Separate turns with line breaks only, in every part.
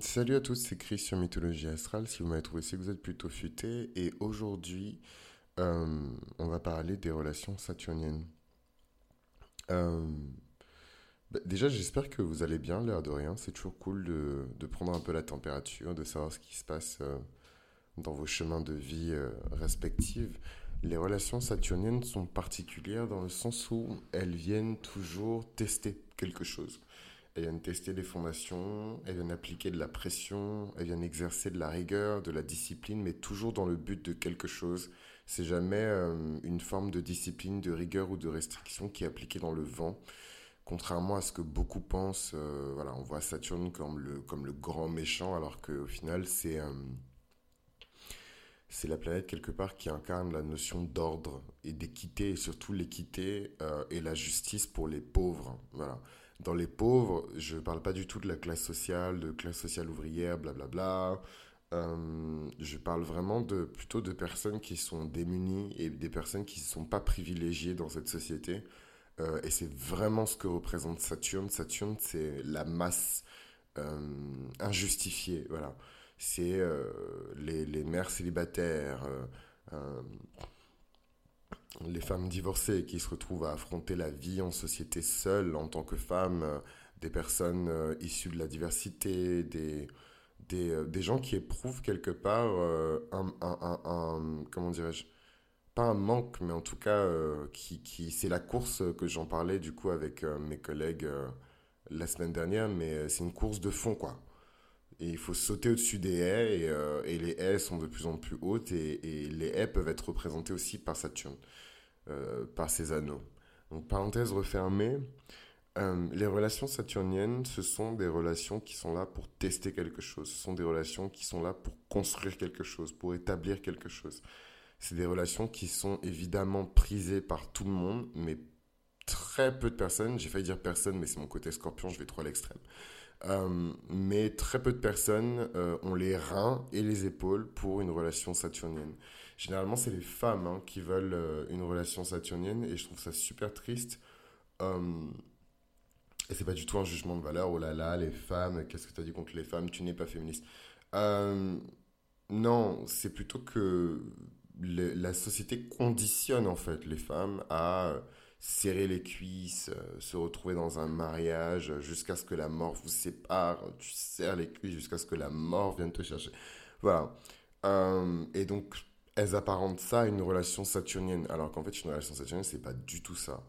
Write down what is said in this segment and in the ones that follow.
salut à tous, c'est Chris sur Mythologie Astrale. Si vous m'avez trouvé, c'est vous êtes plutôt futé. Et aujourd'hui, euh, on va parler des relations saturniennes. Euh, bah, déjà, j'espère que vous allez bien, l'air de rien. C'est toujours cool de, de, prendre un peu la température, de savoir ce qui se passe euh, dans vos chemins de vie respectifs. Les relations saturniennes sont particulières dans le sens où elles viennent toujours tester quelque chose. Elles viennent tester les fondations, elles viennent appliquer de la pression, elles viennent exercer de la rigueur, de la discipline, mais toujours dans le but de quelque chose. C'est jamais euh, une forme de discipline, de rigueur ou de restriction qui est appliquée dans le vent. Contrairement à ce que beaucoup pensent, euh, voilà, on voit Saturne comme le, comme le grand méchant, alors qu'au final, c'est euh, c'est la planète quelque part qui incarne la notion d'ordre et d'équité, et surtout l'équité et la justice pour les pauvres. Voilà dans les pauvres, je ne parle pas du tout de la classe sociale, de classe sociale ouvrière, blablabla. Euh, je parle vraiment de, plutôt de personnes qui sont démunies et des personnes qui ne sont pas privilégiées dans cette société. Euh, et c'est vraiment ce que représente Saturne. Saturne, c'est la masse euh, injustifiée. Voilà. C'est les, les, mères célibataires les femmes divorcées qui se retrouvent à affronter la vie en société seules en tant que femmes, euh, des personnes euh, issues de la diversité, des, des, euh, des gens qui éprouvent quelque part un, un, un, comment dirais-je, pas un manque, mais en tout cas, qui, qui c'est la course que j'en parlais du coup avec mes collègues la semaine dernière, mais c'est une course de fond quoi. Et il faut sauter au-dessus des haies, et, et, les haies sont de plus en plus hautes, et, et les haies peuvent être représentées aussi par Saturne. Euh, par ces anneaux. Donc, parenthèse refermée, euh, les relations saturniennes, ce sont des relations qui sont là pour tester quelque chose. Ce sont des relations qui sont là pour construire quelque chose, pour établir quelque chose. C'est des relations qui sont évidemment prisées par tout le monde, mais très peu de personnes, j'ai failli dire personne, mais c'est mon côté scorpion, je vais trop à l'extrême. Euh, mais très peu de personnes ont les reins et les épaules pour une relation saturnienne. Généralement, c'est les femmes hein, qui veulent euh, une relation saturnienne et je trouve ça super triste. Euh, et c'est pas du tout un jugement de valeur. Oh là là, les femmes, qu'est-ce que tu as dit contre les femmes? Tu n'es pas féministe. Euh, non, c'est plutôt que la société conditionne en fait les femmes à serrer les cuisses, se retrouver dans un mariage jusqu'à ce que la mort vous sépare. Tu serres les cuisses jusqu'à ce que la mort vienne te chercher. Voilà. et donc, elles apparentent ça à une relation saturnienne, alors qu'en fait, une relation saturnienne, c'est pas du tout ça.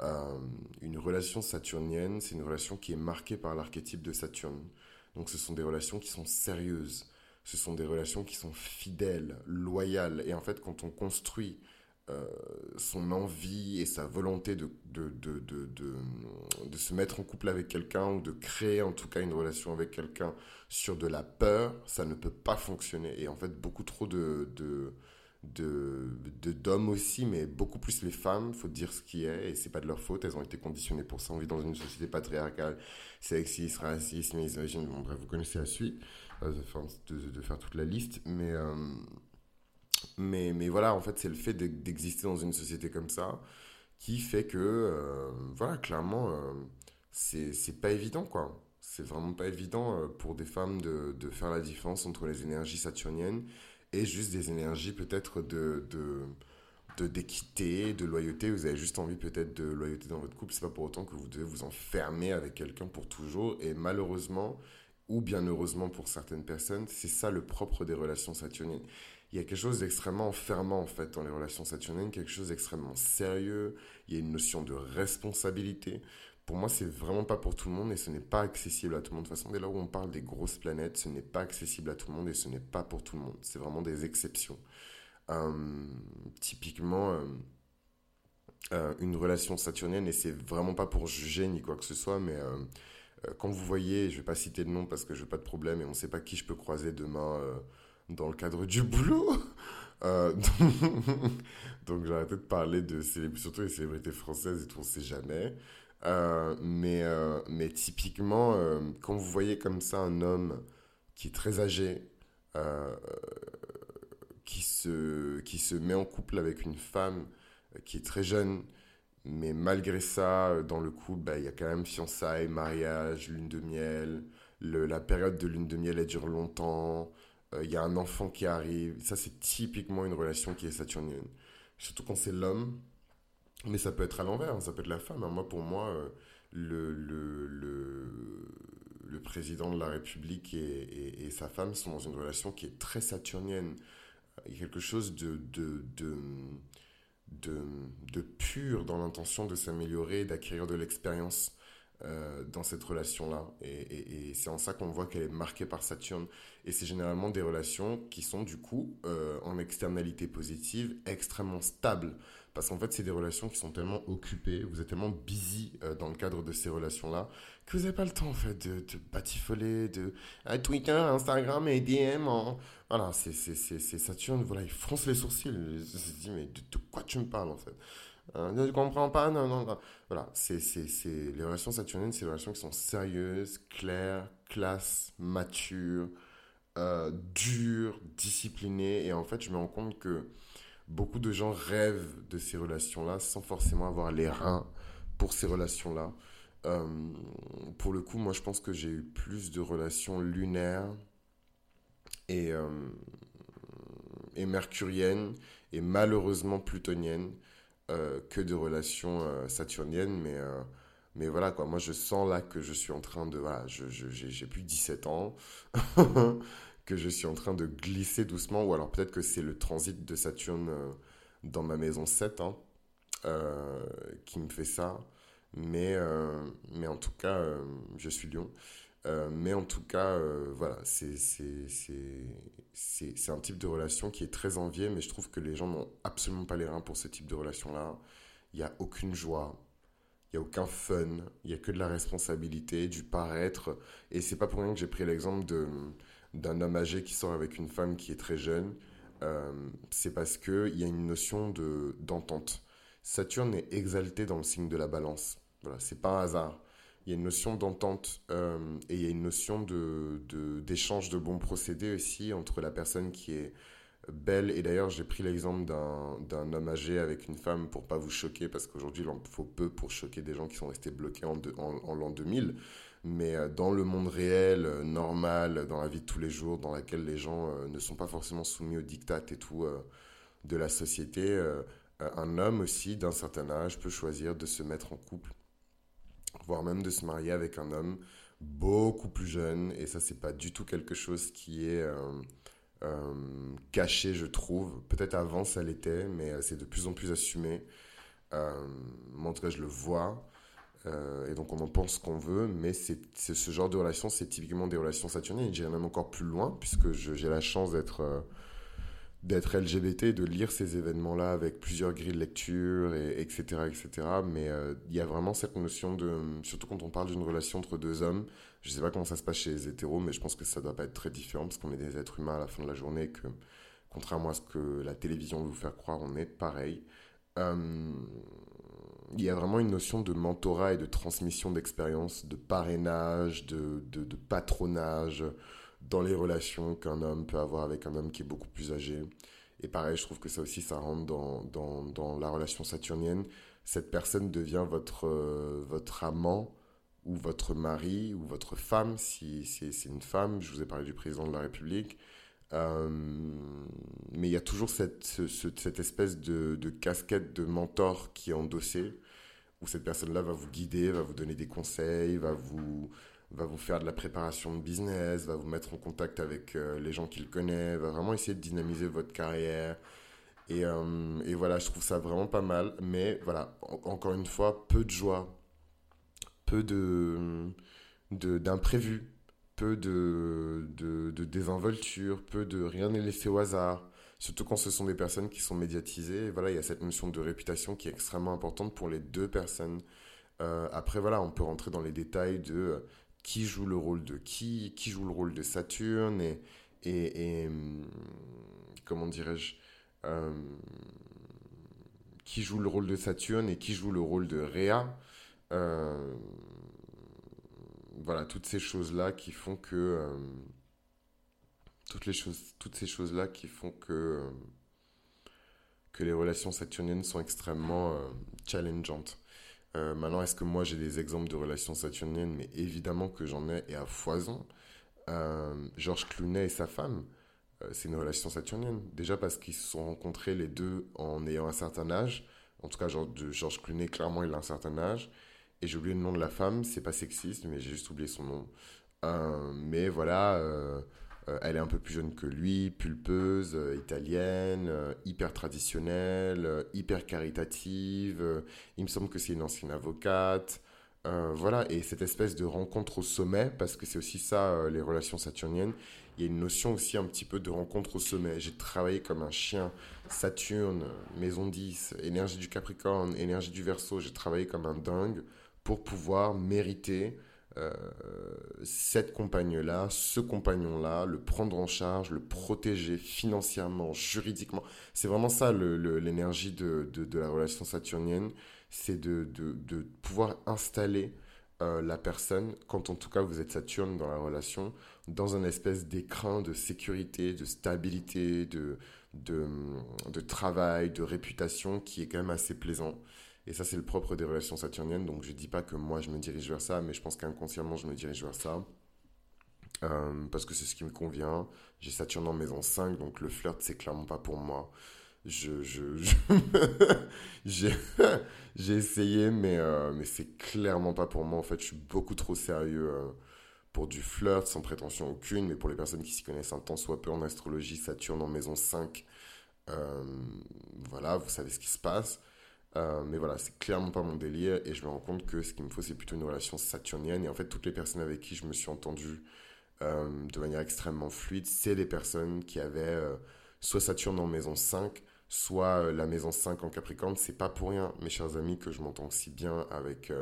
Euh, une relation saturnienne, c'est une relation qui est marquée par l'archétype de Saturne. Donc, ce sont des relations qui sont sérieuses. Ce sont des relations qui sont fidèles, loyales. Et en fait, quand on construit euh, son envie et sa volonté de, de, de, de, se mettre en couple avec quelqu'un ou de créer en tout cas une relation avec quelqu'un sur de la peur, ça ne peut pas fonctionner. Et en fait, beaucoup trop de, d'hommes aussi, mais beaucoup plus les femmes, faut dire ce qui est, et c'est pas de leur faute, elles ont été conditionnées pour ça, on vit dans une société patriarcale, sexiste, raciste, misogyne, bon bref, vous connaissez la suite, euh, de, de, faire toute la liste, mais... Euh, mais, mais voilà, en fait, c'est le fait d'exister dans une société comme ça qui fait que, euh, voilà, clairement, euh, c'est pas évident, quoi. C'est vraiment pas évident euh, pour des femmes de, de, faire la différence entre les énergies saturniennes et juste des énergies peut-être de, de d'équité, de, loyauté, vous avez juste envie peut-être de loyauté dans votre couple, c'est pas pour autant que vous devez vous enfermer avec quelqu'un pour toujours. Et malheureusement ou bien heureusement pour certaines personnes, c'est ça le propre des relations saturniennes il y a quelque chose d'extrêmement enfermant en fait dans les relations saturniennes, quelque chose d'extrêmement sérieux, il y a une notion de responsabilité. Pour moi, c'est vraiment pas pour tout le monde et ce n'est pas accessible à tout le monde. De toute façon, dès lors où on parle des grosses planètes, ce n'est pas accessible à tout le monde et ce n'est pas pour tout le monde. C'est vraiment des exceptions. Euh, typiquement, euh, euh, une relation saturnienne, et c'est vraiment pas pour juger ni quoi que ce soit, mais quand vous voyez, je vais pas citer de nom parce que je veux pas de problème et on sait pas qui je peux croiser demain dans le cadre du boulot. Euh, donc, j'ai arrêté de parler de surtout les célébrités françaises et tout, on sait jamais. Euh, mais, euh, mais typiquement, quand vous voyez comme ça un homme qui est très âgé, qui, se, qui se met en couple avec une femme qui est très jeune, mais malgré ça, dans le couple, bah, il y a quand même fiançailles, mariage, lune de miel, la période de lune de miel, elle dure longtemps. Euh, il y a un enfant qui arrive. Ça, c'est typiquement une relation qui est saturnienne. Surtout quand c'est l'homme. Mais ça peut être à l'envers, hein, ça peut être la femme. Hein. Moi, pour moi, euh, le, le, le, le, président de la République et, et, sa femme sont dans une relation qui est très saturnienne. Il y a quelque chose de, de, de, de, de pur dans l'intention de s'améliorer, d'acquérir de l'expérience. Euh, dans cette relation-là. Et, c'est en ça qu'on voit qu'elle est marquée par Saturne. Et c'est généralement des relations qui sont du coup, euh, en externalité positive, extrêmement stables. Parce qu'en fait, c'est des relations qui sont tellement occupées, vous êtes tellement busy euh, dans le cadre de ces relations-là, que vous n'avez pas le temps en fait de, de batifoler, de Twitter, Instagram et DM. Voilà, c'est Saturne, voilà, il fronce les sourcils. Il se dit, mais de quoi tu me parles en fait? Euh, ne comprends pas, non, non, non. Voilà, c'est, c'est, c'est, les relations saturniennes, c'est des relations qui sont sérieuses, claires, classes, matures, euh, dures, disciplinées. Et en fait, je me rends compte que beaucoup de gens rêvent de ces relations-là sans forcément avoir les reins pour ces relations-là. Euh, pour le coup, moi, je pense que j'ai eu plus de relations lunaires et, euh, et mercuriennes et malheureusement plutoniennes euh, que de relations euh, saturniennes, mais, euh, mais voilà, quoi. Moi, je sens là que je suis en train de. Voilà, j'ai plus 17 ans, que je suis en train de glisser doucement, ou alors peut-être que c'est le transit de Saturne dans ma maison 7 hein, qui me fait ça. Mais, mais en tout cas, je suis lion. Euh, mais en tout cas, euh, voilà, c'est un type de relation qui est très envié, mais je trouve que les gens n'ont absolument pas les reins pour ce type de relation-là. Il n'y a aucune joie, il n'y a aucun fun, il n'y a que de la responsabilité, du paraître. Et c'est pas pour rien que j'ai pris l'exemple d'un homme âgé qui sort avec une femme qui est très jeune. Euh, c'est parce qu'il y a une notion d'entente. Saturne est exalté dans le signe de la balance. Voilà, c'est pas un hasard il y a une notion d'entente euh, et il y a une notion d'échange de, bons procédés aussi entre la personne qui est belle. Et d'ailleurs, j'ai pris l'exemple d'un, homme âgé avec une femme pour pas vous choquer, parce qu'aujourd'hui, il en faut peu pour choquer des gens qui sont restés bloqués en, en, l'an 2000. Mais euh, dans le monde réel, euh, normal, dans la vie de tous les jours, dans laquelle les gens ne sont pas forcément soumis aux dictats et tout de la société, un homme aussi d'un certain âge peut choisir de se mettre en couple voire même de se marier avec un homme beaucoup plus jeune. Et ça, c'est pas du tout quelque chose qui est euh, euh, caché, je trouve. Peut-être avant, ça l'était, mais euh, c'est de plus en plus assumé. moi, en tout cas, je le vois. et donc, on en pense qu'on veut, mais c'est ce genre de relation, c'est typiquement des relations saturniennes. J'irais même encore plus loin, puisque j'ai la chance d'être d'être LGBT, de lire ces événements-là avec plusieurs grilles de lecture, et, etc., etc. Mais euh, il y a vraiment cette notion de, surtout quand on parle d'une relation entre deux hommes, je sais pas comment ça se passe chez les hétéros, mais je pense que ça doit pas être très différent parce qu'on est des êtres humains à la fin de la journée que, contrairement à ce que la télévision veut vous faire croire, on est pareil. Euh, il y a vraiment une notion de mentorat et de transmission d'expérience, de parrainage, de, de patronage, dans les relations qu'un homme peut avoir avec un homme qui est beaucoup plus âgé. Et pareil, je trouve que ça aussi, ça rentre dans, dans, dans la relation saturnienne. Cette personne devient votre, euh, votre amant ou votre mari ou votre femme, si, c'est une femme. Je vous ai parlé du président de la République. Euh, mais il y a toujours cette, cette espèce de, de, casquette de mentor qui est endossée, où cette personne-là va vous guider, va vous donner des conseils, va vous, va vous faire de la préparation de business, va vous mettre en contact avec euh, les gens qu'il connaît, va vraiment essayer de dynamiser votre carrière. Et, euh, et, voilà, je trouve ça vraiment pas mal. Mais voilà, encore une fois, peu de joie, peu de d'imprévus, peu de, de, de, désinvolture, peu de rien n'est laissé au hasard. Surtout quand ce sont des personnes qui sont médiatisées. Et voilà, il y a cette notion de réputation qui est extrêmement importante pour les deux personnes. Euh, après, voilà, on peut rentrer dans les détails de qui joue le rôle de qui, qui joue le rôle de Saturne et, hum, comment dirais-je, euh, qui joue le rôle de Saturne et qui joue le rôle de Rhea. Euh, voilà, toutes ces choses-là qui font que... Euh, toutes, les choses, toutes ces choses-là qui font que, que les relations saturniennes sont extrêmement challengeantes. Maintenant, est-ce que moi j'ai des exemples de relations saturniennes? Mais évidemment que j'en ai et à foison. Georges Clooney et sa femme, c'est une relation saturnienne. Déjà parce qu'ils se sont rencontrés les deux en ayant un certain âge. En tout cas, Georges Clooney, clairement, il a un certain âge. Et j'ai oublié le nom de la femme, c'est pas sexiste, mais j'ai juste oublié son nom. Euh, mais voilà, euh, euh, elle est un peu plus jeune que lui, pulpeuse, italienne, hyper traditionnelle, hyper caritative. il me semble que c'est une ancienne avocate. voilà, et cette espèce de rencontre au sommet, parce que c'est aussi ça, les relations saturniennes, il y a une notion aussi un petit peu de rencontre au sommet. J'ai travaillé comme un chien, Saturne, maison 10, énergie du Capricorne, énergie du Verseau, j'ai travaillé comme un dingue pour pouvoir mériter euh, cette compagne-là, ce compagnon-là, le prendre en charge, le protéger financièrement, juridiquement. C'est vraiment ça l'énergie de, la relation saturnienne, c'est de, pouvoir installer euh, la personne, quand en tout cas vous êtes Saturne dans la relation, dans un espèce d'écrin de sécurité, de stabilité, de, de travail, de réputation qui est quand même assez plaisant. Et ça, c'est le propre des relations saturniennes. Donc, je ne dis pas que moi, je me dirige vers ça, mais je pense qu'inconsciemment, je me dirige vers ça. Euh, parce que c'est ce qui me convient. J'ai Saturne en maison 5, donc le flirt, c'est clairement pas pour moi. Je, je, j'ai, essayé, mais, euh, mais c'est clairement pas pour moi. En fait, je suis beaucoup trop sérieux euh, pour du flirt, sans prétention aucune. Mais pour les personnes qui s'y connaissent un temps soit peu en astrologie, Saturne en maison 5, voilà, vous savez ce qui se passe. Euh, mais voilà, c'est clairement pas mon délire et je me rends compte que ce qu'il me faut, c'est plutôt une relation saturnienne. Et en fait, toutes les personnes avec qui je me suis entendu euh, de manière extrêmement fluide, c'est des personnes qui avaient euh, soit Saturne en maison 5, soit la maison 5 en Capricorne. C'est pas pour rien, mes chers amis, que je m'entends si bien avec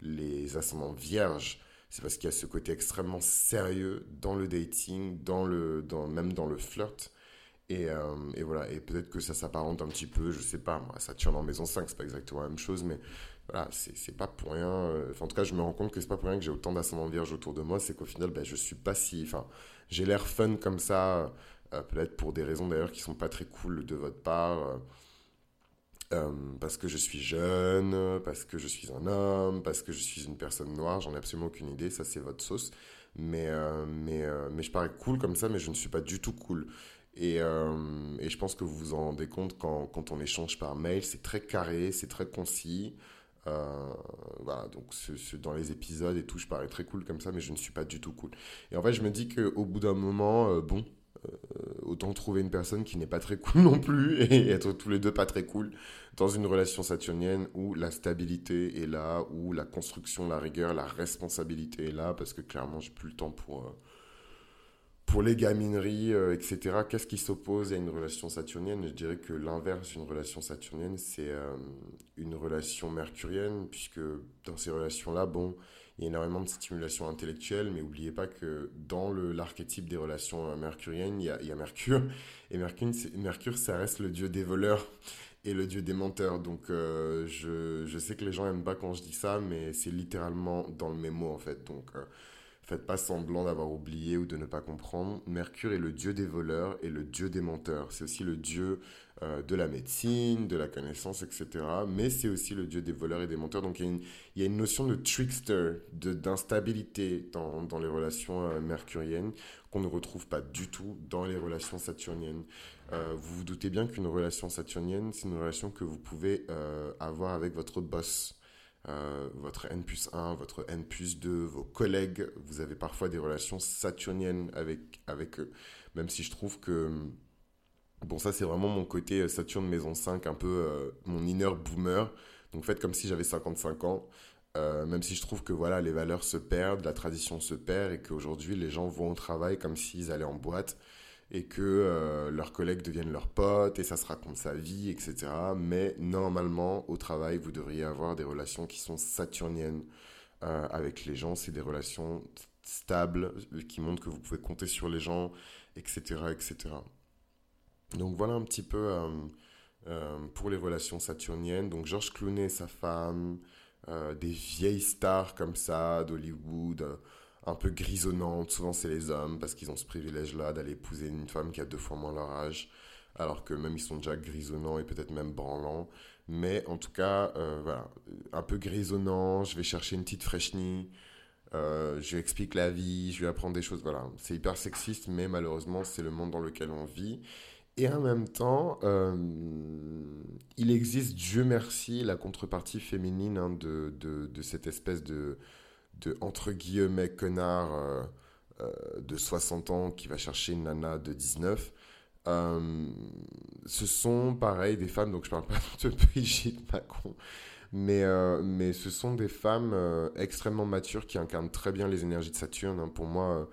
les ascendants vierges. C'est parce qu'il y a ce côté extrêmement sérieux dans le dating, dans le, dans, même dans le flirt. Et, euh, et, voilà, et peut-être que ça s'apparente un petit peu, je sais pas, moi, Saturne en maison 5, c'est pas exactement la même chose, mais voilà, c'est pas pour rien. Euh, en tout cas, je me rends compte que c'est pas pour rien que j'ai autant d'ascendants vierges autour de moi, c'est qu'au final, ben, je suis pas si. Enfin, j'ai l'air fun comme ça, euh, peut-être pour des raisons d'ailleurs qui sont pas très cool de votre part. parce que je suis jeune, parce que je suis un homme, parce que je suis une personne noire, j'en ai absolument aucune idée, ça c'est votre sauce. Mais, mais, mais je parais cool comme ça, mais je ne suis pas du tout cool. Et, euh, et, je pense que vous vous en rendez compte quand, quand on échange par mail, c'est très carré, c'est très concis. Euh, voilà, donc dans les épisodes et tout, je parais très cool comme ça, mais je ne suis pas du tout cool. Et en fait, je me dis qu'au bout d'un moment, euh, bon, autant trouver une personne qui n'est pas très cool non plus et être tous les deux pas très cool dans une relation saturnienne où la stabilité est là, où la construction, la rigueur, la responsabilité est là, parce que clairement, j'ai plus le temps pour pour les gamineries, euh, etc., qu'est-ce qui s'oppose à une relation saturnienne? Je dirais que l'inverse d'une relation saturnienne, c'est euh, une relation mercurienne, puisque dans ces relations-là, bon, il y a énormément de stimulation intellectuelle, mais n'oubliez pas que dans l'archétype des relations euh, mercuriennes, il y a, Mercure, et Mercure, Mercure, ça reste le dieu des voleurs et le dieu des menteurs. Donc, je, je, sais que les gens n'aiment pas quand je dis ça, mais c'est littéralement dans le mémo, en fait. Donc, Faites pas semblant d'avoir oublié ou de ne pas comprendre. Mercure est le dieu des voleurs et le dieu des menteurs. C'est aussi le dieu euh, de la médecine, de la connaissance, etc. Mais c'est aussi le dieu des voleurs et des menteurs. Donc il y a une, notion de trickster, d'instabilité dans, dans, les relations euh, mercuriennes qu'on ne retrouve pas du tout dans les relations saturniennes. Euh, vous vous doutez bien qu'une relation saturnienne, c'est une relation que vous pouvez avoir avec votre boss euh, votre N plus 1, votre N plus 2, vos collègues, vous avez parfois des relations saturniennes avec, avec eux. Même si je trouve que, bon ça c'est vraiment mon côté euh, Saturne maison 5, un peu euh, mon inner boomer. Donc faites comme si j'avais 55 ans. même si je trouve que voilà, les valeurs se perdent, la tradition se perd et qu'aujourd'hui les gens vont au travail comme s'ils allaient en boîte et que euh, leurs collègues deviennent leurs potes et ça se raconte sa vie, etc. Mais normalement, au travail, vous devriez avoir des relations qui sont saturniennes euh, avec les gens. C'est des relations stables qui montrent que vous pouvez compter sur les gens, etc. etc. Donc voilà un petit peu euh, pour les relations saturniennes. Donc Georges Clooney et sa femme, des vieilles stars comme ça d'Hollywood un peu grisonnante. Souvent, c'est les hommes parce qu'ils ont ce privilège-là d'aller épouser une femme qui a deux fois moins leur âge. alors que même ils sont déjà grisonnants et peut-être même branlants. Mais en tout cas, euh, voilà, un peu grisonnant, je vais chercher une petite fraîchenie, euh, je lui explique la vie, je lui apprends des choses, voilà. C'est hyper sexiste, mais malheureusement, c'est le monde dans lequel on vit. Et en même temps, euh, il existe, Dieu merci, la contrepartie féminine hein, de, de, cette espèce de, de entre guillemets, connard euh, de 60 ans qui va chercher une nana de 19. ce sont, pareil, des femmes, donc je parle pas de Brigitte Macron, mais, euh, mais ce sont des femmes euh, extrêmement matures qui incarnent très bien les énergies de Saturne. Hein. Pour moi, euh,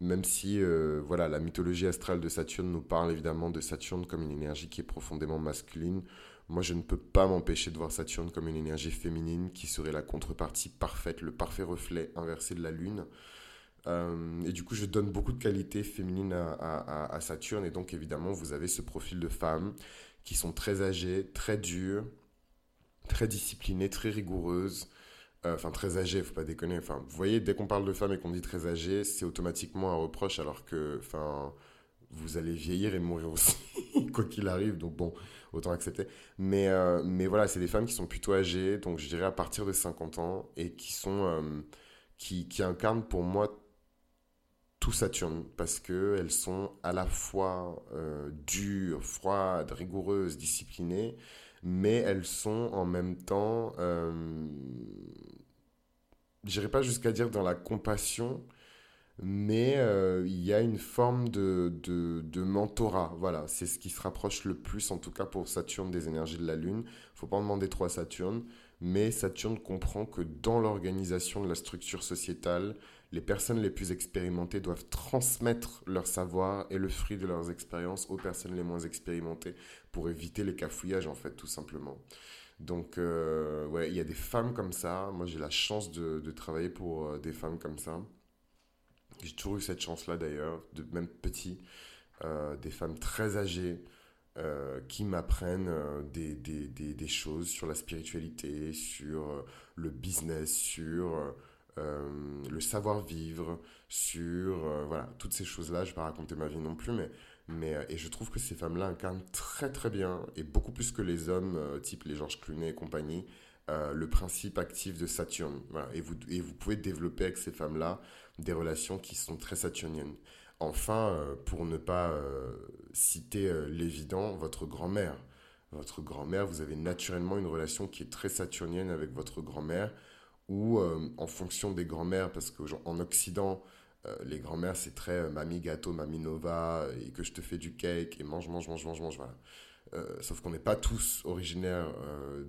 même si voilà, la mythologie astrale de Saturne nous parle évidemment de Saturne comme une énergie qui est profondément masculine, moi je ne peux pas m'empêcher de voir Saturne comme une énergie féminine qui serait la contrepartie parfaite, le parfait reflet inversé de la Lune. et du coup, je donne beaucoup de qualités féminines à, Saturne. Et donc, évidemment, vous avez ce profil de femmes qui sont très âgées, très dures, très disciplinée, très rigoureuse, euh, enfin très âgée, faut pas déconner. Enfin, vous voyez, dès qu'on parle de femme et qu'on dit très âgée, c'est automatiquement un reproche, alors que, enfin, vous allez vieillir et mourir aussi, quoi qu'il arrive. Donc bon, autant accepter. Mais, euh, mais voilà, c'est des femmes qui sont plutôt âgées, donc je dirais à partir de 50 ans, et qui sont, euh, qui, incarnent pour moi tout Saturne, parce qu'elles sont à la fois dures, froides, rigoureuses, disciplinées, mais elles sont en même temps, euh, j'irai pas jusqu'à dire dans la compassion, mais euh, il y a une forme de, de, de mentorat. Voilà, c'est ce qui se rapproche le plus, en tout cas pour Saturne, des énergies de la Lune. faut pas en demander trop à Saturne, mais Saturne comprend que dans l'organisation de la structure sociétale, les personnes les plus expérimentées doivent transmettre leur savoir et le fruit de leurs expériences aux personnes les moins expérimentées pour éviter les cafouillages, en fait, tout simplement. Donc, euh, ouais, il y a des femmes comme ça. Moi, j'ai la chance de, de travailler pour euh, des femmes comme ça. J'ai toujours eu cette chance-là, d'ailleurs, de même petit. Euh, des femmes très âgées qui m'apprennent des, des, des, des, choses sur la spiritualité, sur le business, sur euh, le savoir-vivre, sur euh, voilà, toutes ces choses-là. Je ne vais pas raconter ma vie non plus, mais, mais euh, et je trouve que ces femmes-là incarnent très très bien, et beaucoup plus que les hommes, type les Georges Clooney et compagnie, le principe actif de Saturne. Et, vous, et vous pouvez développer avec ces femmes-là des relations qui sont très saturniennes. Enfin, pour ne pas citer l'évident, votre grand-mère. Votre grand-mère, vous avez naturellement une relation qui est très saturnienne avec votre grand-mère ou euh, en fonction des grands-mères, parce qu'en Occident, euh, les grands-mères, c'est très euh, mamie gâteau, mamie nova, et que je te fais du cake, et mange, mange, mange, mange, mange, voilà. Sauf qu'on n'est pas tous originaires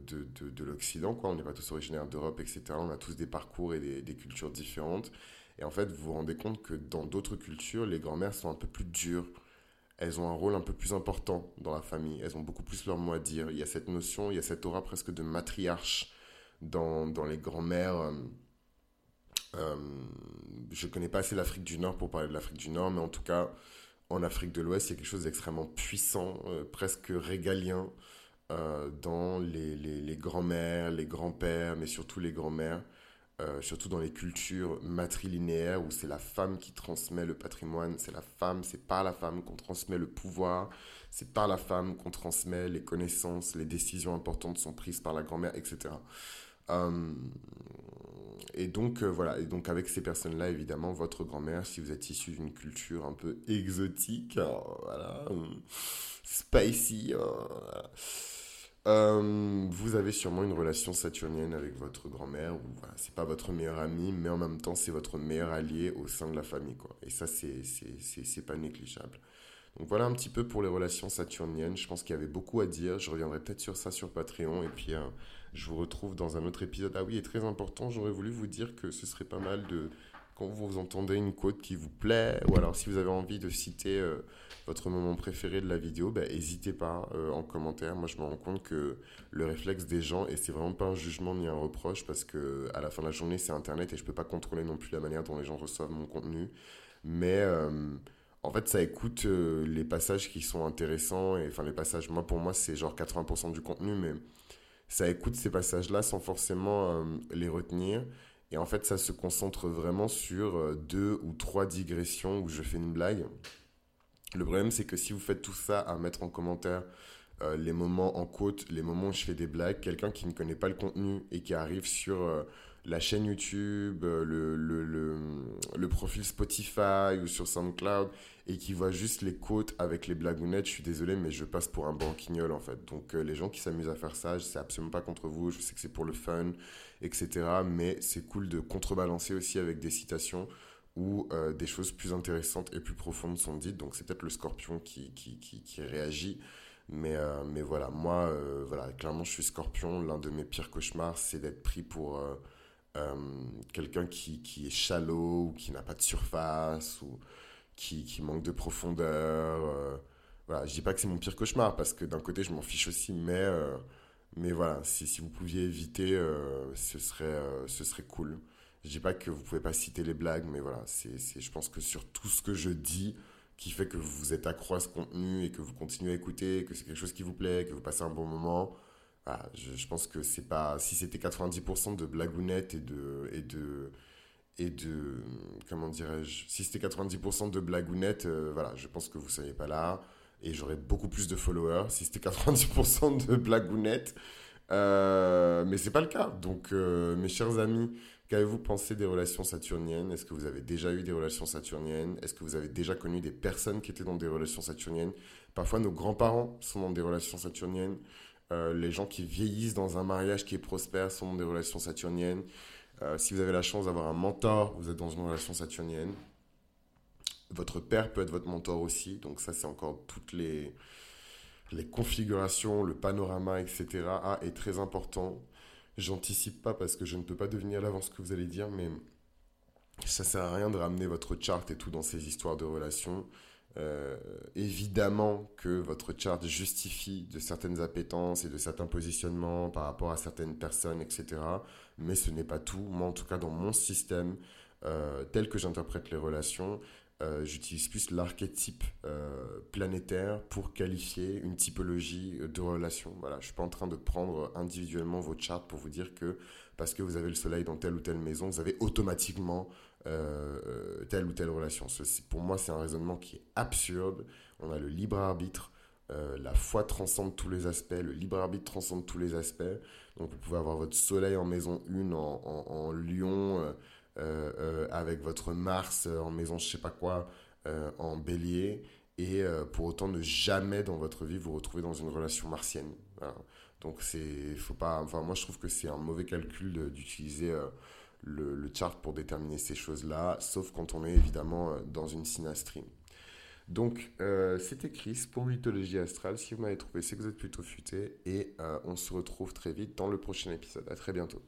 de, de, de l'Occident, quoi. On n'est pas tous originaires d'Europe, etc. On a tous des parcours et des, cultures différentes. Et en fait, vous vous rendez compte que dans d'autres cultures, les grands-mères sont un peu plus dures. Elles ont un rôle un peu plus important dans la famille. Elles ont beaucoup plus leur mot à dire. Il y a cette notion, il y a cette aura presque de matriarche dans, dans les grands-mères. Euh, euh, je connais pas assez l'Afrique du Nord pour parler de l'Afrique du Nord, mais en tout cas, en Afrique de l'Ouest, il y a quelque chose d'extrêmement puissant, euh, presque régalien, dans les, les, grands-mères, les grands-pères, mais surtout les grands-mères. surtout dans les cultures matrilinéaires où c'est la femme qui transmet le patrimoine, c'est la femme, c'est par la femme qu'on transmet le pouvoir, c'est par la femme qu'on transmet les connaissances, les décisions importantes sont prises par la grand-mère, etc. Euh, et donc, euh, voilà. Et donc, avec ces personnes-là, évidemment, votre grand-mère, si vous êtes issu d'une culture un peu exotique, hein, voilà, spicy, euh, vous avez sûrement une relation saturnienne avec votre grand-mère, ou voilà, c'est pas votre meilleur ami, mais en même temps, c'est votre meilleur allié au sein de la famille, quoi. Et ça, c'est pas négligeable. Donc voilà un petit peu pour les relations saturniennes. Je pense qu'il y avait beaucoup à dire. Je reviendrai peut-être sur ça sur Patreon. Et puis, je vous retrouve dans un autre épisode. Ah oui, et très important, j'aurais voulu vous dire que ce serait pas mal de, quand vous entendez une quote qui vous plaît, ou alors si vous avez envie de citer euh, votre moment préféré de la vidéo, bah, n'hésitez pas euh, en commentaire. Moi, je me rends compte que le réflexe des gens, et c'est vraiment pas un jugement ni un reproche, parce que à la fin de la journée, c'est Internet et je peux pas contrôler non plus la manière dont les gens reçoivent mon contenu. Mais euh, en fait, ça écoute les passages qui sont intéressants, et enfin, les passages, moi, pour moi, c'est genre 80% du contenu, mais ça écoute ces passages-là sans forcément euh, les retenir. Et en fait, ça se concentre vraiment sur euh, deux ou trois digressions où je fais une blague. Le problème, c'est que si vous faites tout ça à mettre en commentaire euh, les moments en côte, les moments où je fais des blagues, quelqu'un qui ne connaît pas le contenu et qui arrive sur la chaîne YouTube, le, le, le, profil Spotify ou sur SoundCloud et qui voit juste les côtes avec les blagounettes, je suis désolé, mais je passe pour un banquignol en fait. Donc les gens qui s'amusent à faire ça, c'est absolument pas contre vous, je sais que c'est pour le fun, etc. Mais c'est cool de contrebalancer aussi avec des citations où des choses plus intéressantes et plus profondes sont dites. Donc c'est peut-être le scorpion qui, qui, qui, réagit. Mais, euh, mais voilà, moi, euh, voilà, clairement, je suis scorpion. L'un de mes pires cauchemars, c'est d'être pris pour euh, quelqu'un qui, qui est shallow ou qui n'a pas de surface ou qui, qui manque de profondeur. voilà, je dis pas que c'est mon pire cauchemar parce que d'un côté, je m'en fiche aussi, mais, mais voilà, si, si vous pouviez éviter, ce, serait, ce serait cool. Je dis pas que vous pouvez pas citer les blagues, mais voilà, c'est, je pense que sur tout ce que je dis, qui fait que vous êtes accro à ce contenu et que vous continuez à écouter, que c'est quelque chose qui vous plaît, que vous passez un bon moment. je, pense que c'est pas. Si c'était 90% de blagounettes et de. Et de et de comment dirais-je si c'était 90% de blagounettes euh, voilà je pense que vous seriez pas là et j'aurais beaucoup plus de followers si c'était 90% de blagounettes. Euh, mais c'est pas le cas. Donc euh, mes chers amis Qu'avez-vous pensé des relations saturniennes? Est-ce que vous avez déjà eu des relations saturniennes? Est-ce que vous avez déjà connu des personnes qui étaient dans des relations saturniennes? Parfois, nos grands-parents sont dans des relations saturniennes. Euh, les gens qui vieillissent dans un mariage qui est prospère sont dans des relations saturniennes. Euh, si vous avez la chance d'avoir un mentor, vous êtes dans une relation saturnienne. Votre père peut être votre mentor aussi. Donc ça, c'est encore toutes les, configurations, le panorama, etc. Ah, est très important. J'anticipe pas parce que je ne peux pas deviner à l'avance ce que vous allez dire, mais ça sert à rien de ramener votre chart et tout dans ces histoires de relations. Euh, évidemment que votre chart justifie de certaines appétences et de certains positionnements par rapport à certaines personnes, etc. Mais ce n'est pas tout. Moi, en tout cas, dans mon système, euh, tel que j'interprète les relations, euh, j'utilise plus l'archétype planétaire pour qualifier une typologie de relation. Voilà, je suis pas en train de prendre individuellement vos charts pour vous dire que parce que vous avez le soleil dans telle ou telle maison, vous avez automatiquement euh, telle ou telle relation. pour moi, c'est un raisonnement qui est absurde. On a le libre arbitre. la foi transcende tous les aspects, le libre arbitre transcende tous les aspects. Donc vous pouvez avoir votre soleil en maison 1 en, en, en lion, euh, euh, avec votre Mars euh, en maison je sais pas quoi en bélier et pour autant ne jamais dans votre vie vous retrouver dans une relation martienne. Donc c'est faut pas enfin moi je trouve que c'est un mauvais calcul d'utiliser le, chart pour déterminer ces choses-là, sauf quand on est évidemment dans une synastrie. Donc, c'était Chris pour Mythologie Astrale. Si vous m'avez trouvé, c'est que vous êtes plutôt futé. Et on se retrouve très vite dans le prochain épisode. À très bientôt.